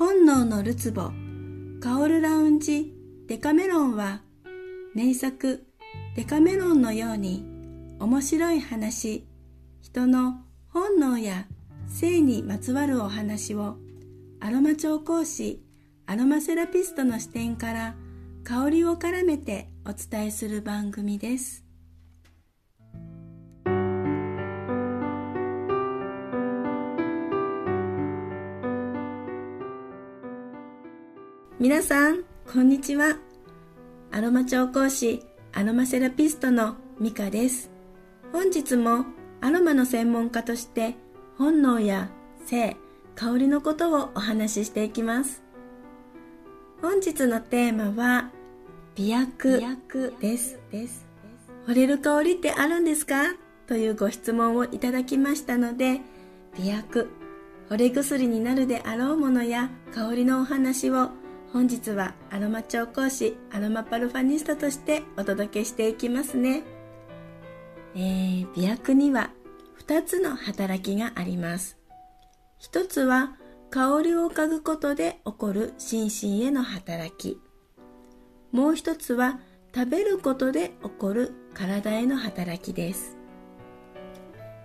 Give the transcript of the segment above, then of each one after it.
本能のるつぼ、カオルラウンジ、デカメロンは、名作、デカメロンのように、面白い話、人の本能や性にまつわるお話を、アロマ調香師、アロマセラピストの視点から、香りを絡めてお伝えする番組です。皆さん、こんにちは。アロマ調香師、アロマセラピストのミカです。本日もアロマの専門家として本能や性、香りのことをお話ししていきます。本日のテーマは美薬です。です。惚れる香りってあるんですか？というご質問をいただきましたので、美薬、惚れ薬になるであろうものや香りのお話を本日はアロマ調香師アロマパルファニストとしてお届けしていきますね。えー、美薬には2つの働きがあります。一つは香りを嗅ぐことで起こる心身への働き。もう一つは食べることで起こる体への働きです。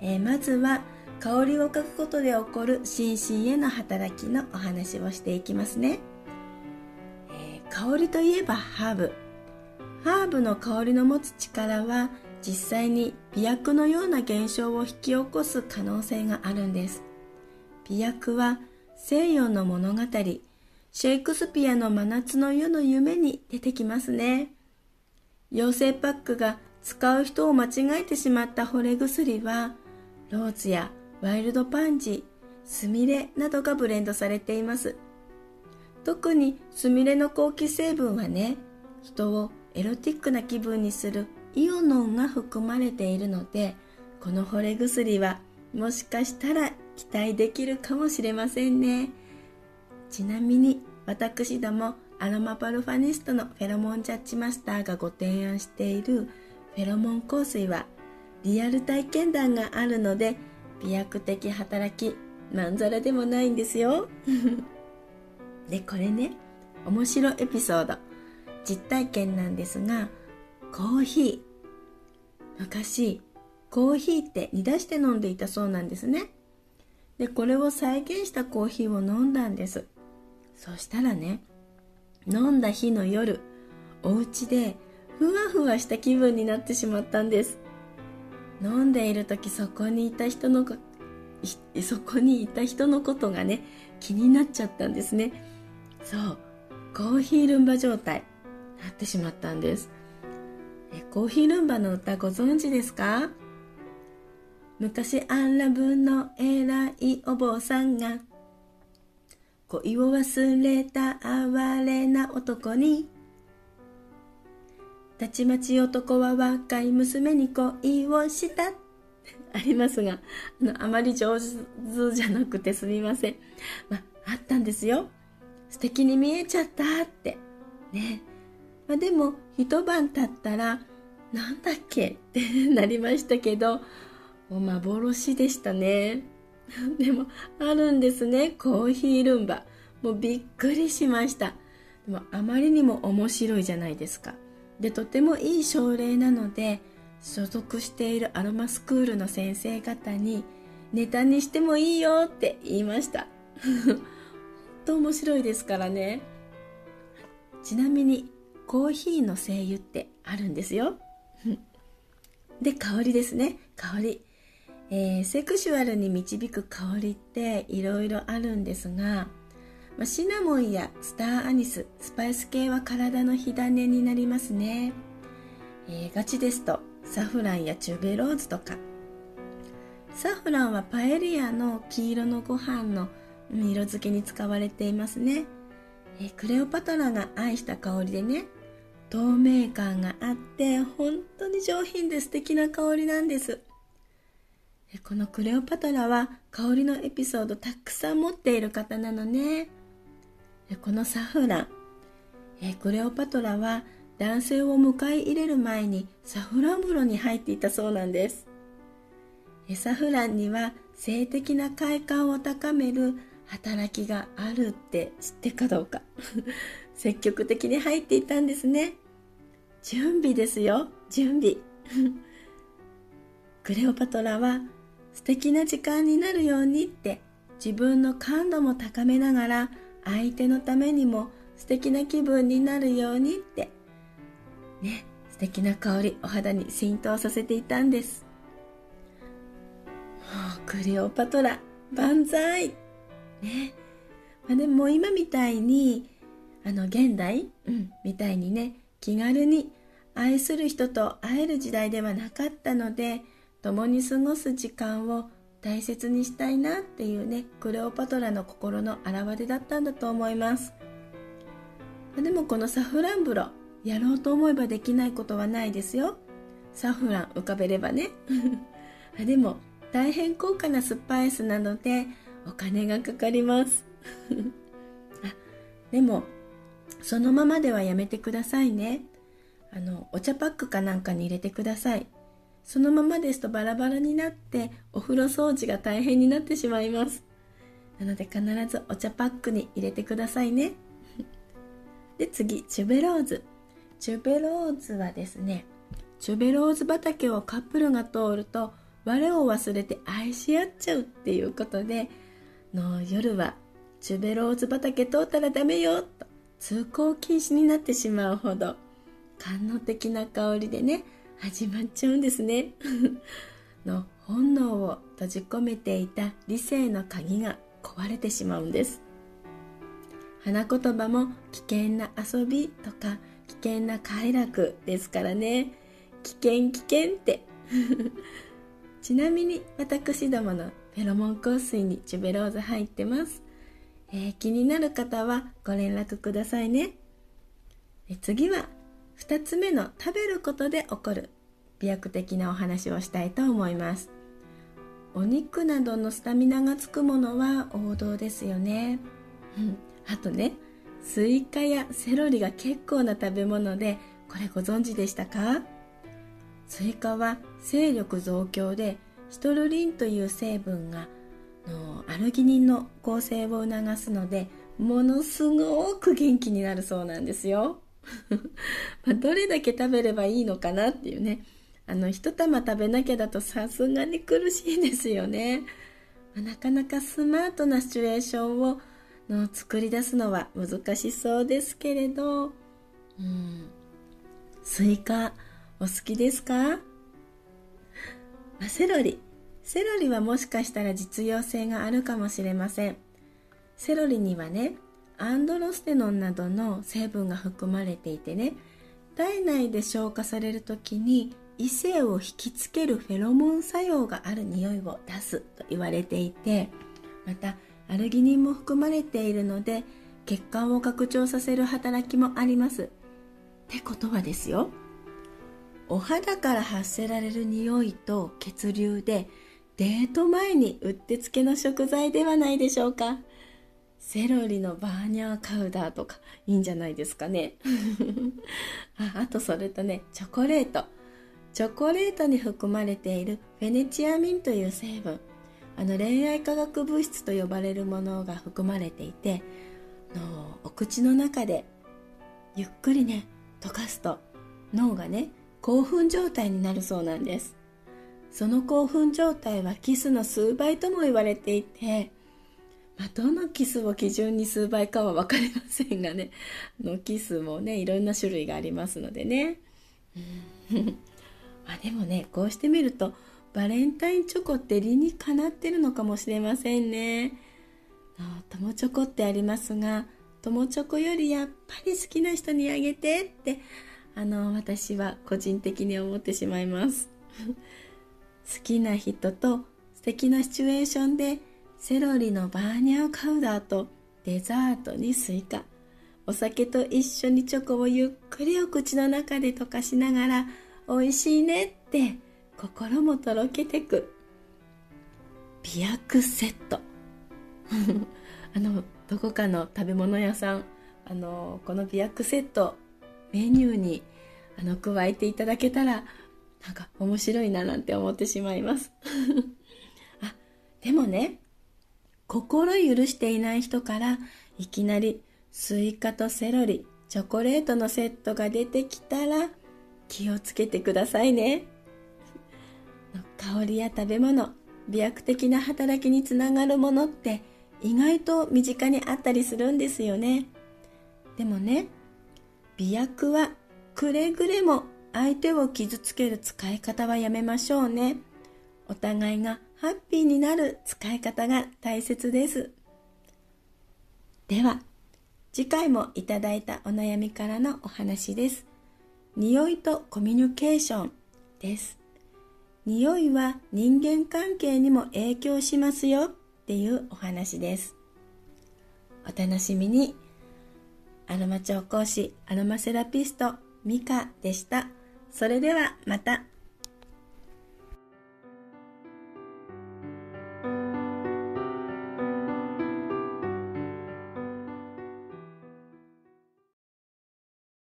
えーまずは香りを嗅ぐことで起こる心身への働きのお話をしていきますね。えー香りといえばハーブ。ハーブの香りの持つ力は実際に美薬のような現象を引き起こす可能性があるんです。美薬は西洋の物語、シェイクスピアの真夏の夜の夢に出てきますね。妖精パックが使う人を間違えてしまった惚れ薬は、ローズやワイルドパンジー、スミレなどがブレンドされています。特にスミレの香気成分はね、人をエロティックな気分にするイオノンが含まれているので、この惚れ薬はもしかしたら期待できるかもしれませんね。ちなみに私どもアロマパルファニストのフェロモンジャッジマスターがご提案しているフェロモン香水はリアル体験談があるので美薬的働きまんざらでもないんですよ。で、これね、面白エピソード、実体験なんですが、コーヒー。昔、コーヒーって煮出して飲んでいたそうなんですね。で、これを再現したコーヒーを飲んだんです。そしたらね、飲んだ日の夜、お家でふわふわした気分になってしまったんです。飲んでいる時そこにいた人のそこにいた人のことがね気になっちゃったんですねそうコーヒールンバ状態なってしまったんですコーヒールンバの歌ご存知ですか？昔アラブの偉いお坊さんが恋を忘れた哀れな男にたちまち男は若い娘に恋をした。ありますが、あの、あまり上手じゃなくてすみません。まあ、あったんですよ。素敵に見えちゃったって。ね。まあ、でも、一晩経ったら、なんだっけ？っ てなりましたけど、もう幻でしたね。でも、あるんですね。コーヒールンバ。もうびっくりしました。でも、あまりにも面白いじゃないですか。でとてもいい症例なので所属しているアロマスクールの先生方にネタにしてもいいよって言いました 本当面白いですからねちなみにコーヒーの精油ってあるんですよ で香りですね香り、えーセクシュアルに導く香りっていろいろあるんですがまあシナモンやスターアニス、スパイス系は体の火種になりますね。えーガチですとサフランやチュベローズとか。サフランはパエリアの黄色のご飯の色付けに使われていますね。えークレオパトラが愛した香りでね、透明感があって本当に上品で素敵な香りなんです。このクレオパトラは香りのエピソードたくさん持っている方なのね。このサフラン。クレオパトラは男性を迎え入れる前にサフラン風呂に入っていたそうなんです。サフランには性的な快感を高める働きがあるって知ってかどうか。積極的に入っていたんですね。準備ですよ。準備。クレオパトラは素敵な時間になるようにって自分の感度も高めながら相手のためにも素敵な気分になるようにってね素敵な香りお肌に浸透させていたんです。もうクレオパトラ万歳。ね。まあ、でも今みたいにあの現代、うん、みたいにね気軽に愛する人と会える時代ではなかったので共に過ごす時間を大切にしたいなっていうねクレオパトラの心の表れだったんだと思います。でもこのサフラン風呂やろうと思えばできないことはないですよ。サフラン浮かべればね。でも大変高価なスパイスなのでお金がかかります。あでもそのままではやめてくださいね。あのお茶パックかなんかに入れてください。そのままですとバラバラになってお風呂掃除が大変になってしまいます。なので必ずお茶パックに入れてくださいね。で次チュベローズ。チュベローズはですねチュベローズ畑をカップルが通ると我を忘れて愛し合っちゃうっていうことでの夜はチュベローズ畑通ったらダメよと。通行禁止になってしまうほど官能的な香りでね始まっちゃうんですね。の本能を閉じ込めていた理性の鍵が壊れてしまうんです。花言葉も危険な遊びとか危険な快楽ですからね。危険危険って。ちなみに私どものフェロモン香水にチュベローズ入ってます、えー気になる方はご連絡くださいね。え次は2つ目の食べることで起こる。美薬的なお話をしたいと思います。お肉などのスタミナがつくものは王道ですよね、うん、あとねスイカやセロリが結構な食べ物でこれご存知でしたか？スイカは精力増強でシトルリンという成分がのアルギニンの合成を促すのでものすごく元気になるそうなんですよ。まどれだけ食べればいいのかなっていうねあの一玉食べなきゃだとさすがに苦しいですよね。なかなかスマートなシチュエーションをの作り出すのは難しそうですけれど、うん、スイカお好きですか？セロリ。セロリはもしかしたら実用性があるかもしれません。セロリにはね、アンドロステノンなどの成分が含まれていてね、体内で消化される時に異性を引きつけるフェロモン作用がある匂いを出すと言われていて、またアルギニンも含まれているので、血管を拡張させる働きもあります。ってことはですよ、お肌から発せられる匂いと血流でデート前にうってつけの食材ではないでしょうか。セロリのバーニャーカウダーとかいいんじゃないですかね。ああとそれとねチョコレート。チョコレートに含まれているフェネチアミンという成分。あの恋愛化学物質と呼ばれるものが含まれていてのお口の中でゆっくりね溶かすと脳がね興奮状態になるそうなんです。その興奮状態はキスの数倍とも言われていて、まあ、どのキスを基準に数倍かは分かりませんがね のキスもねいろんな種類がありますのでね。うん。まあでもねこうしてみるとバレンタインチョコって理にかなってるのかもしれませんね。あ友チョコってありますが友チョコよりやっぱり好きな人にあげてってあの私は個人的に思ってしまいます。好きな人と素敵なシチュエーションでセロリのバーニャーカウダーとデザートにスイカお酒と一緒にチョコをゆっくりお口の中で溶かしながら美味しいねって心もとろけてく。媚薬セット。あのどこかの食べ物屋さん。あのこの媚薬セットメニューにあの加えていただけたらなんか面白いななんて思ってしまいます。あでもね心許していない人からいきなりスイカとセロリチョコレートのセットが出てきたら気をつけてくださいね。香りや食べ物美薬的な働きにつながるものって意外と身近にあったりするんですよね。でもね美薬はくれぐれも相手を傷つける使い方はやめましょうね。お互いがハッピーになる使い方が大切です。では次回もいただいたお悩みからのお話です。匂いとコミュニケーションです。匂いは人間関係にも影響しますよ。っていうお話です。お楽しみに。アロマ調香師アロマセラピストミカでした。それではまた。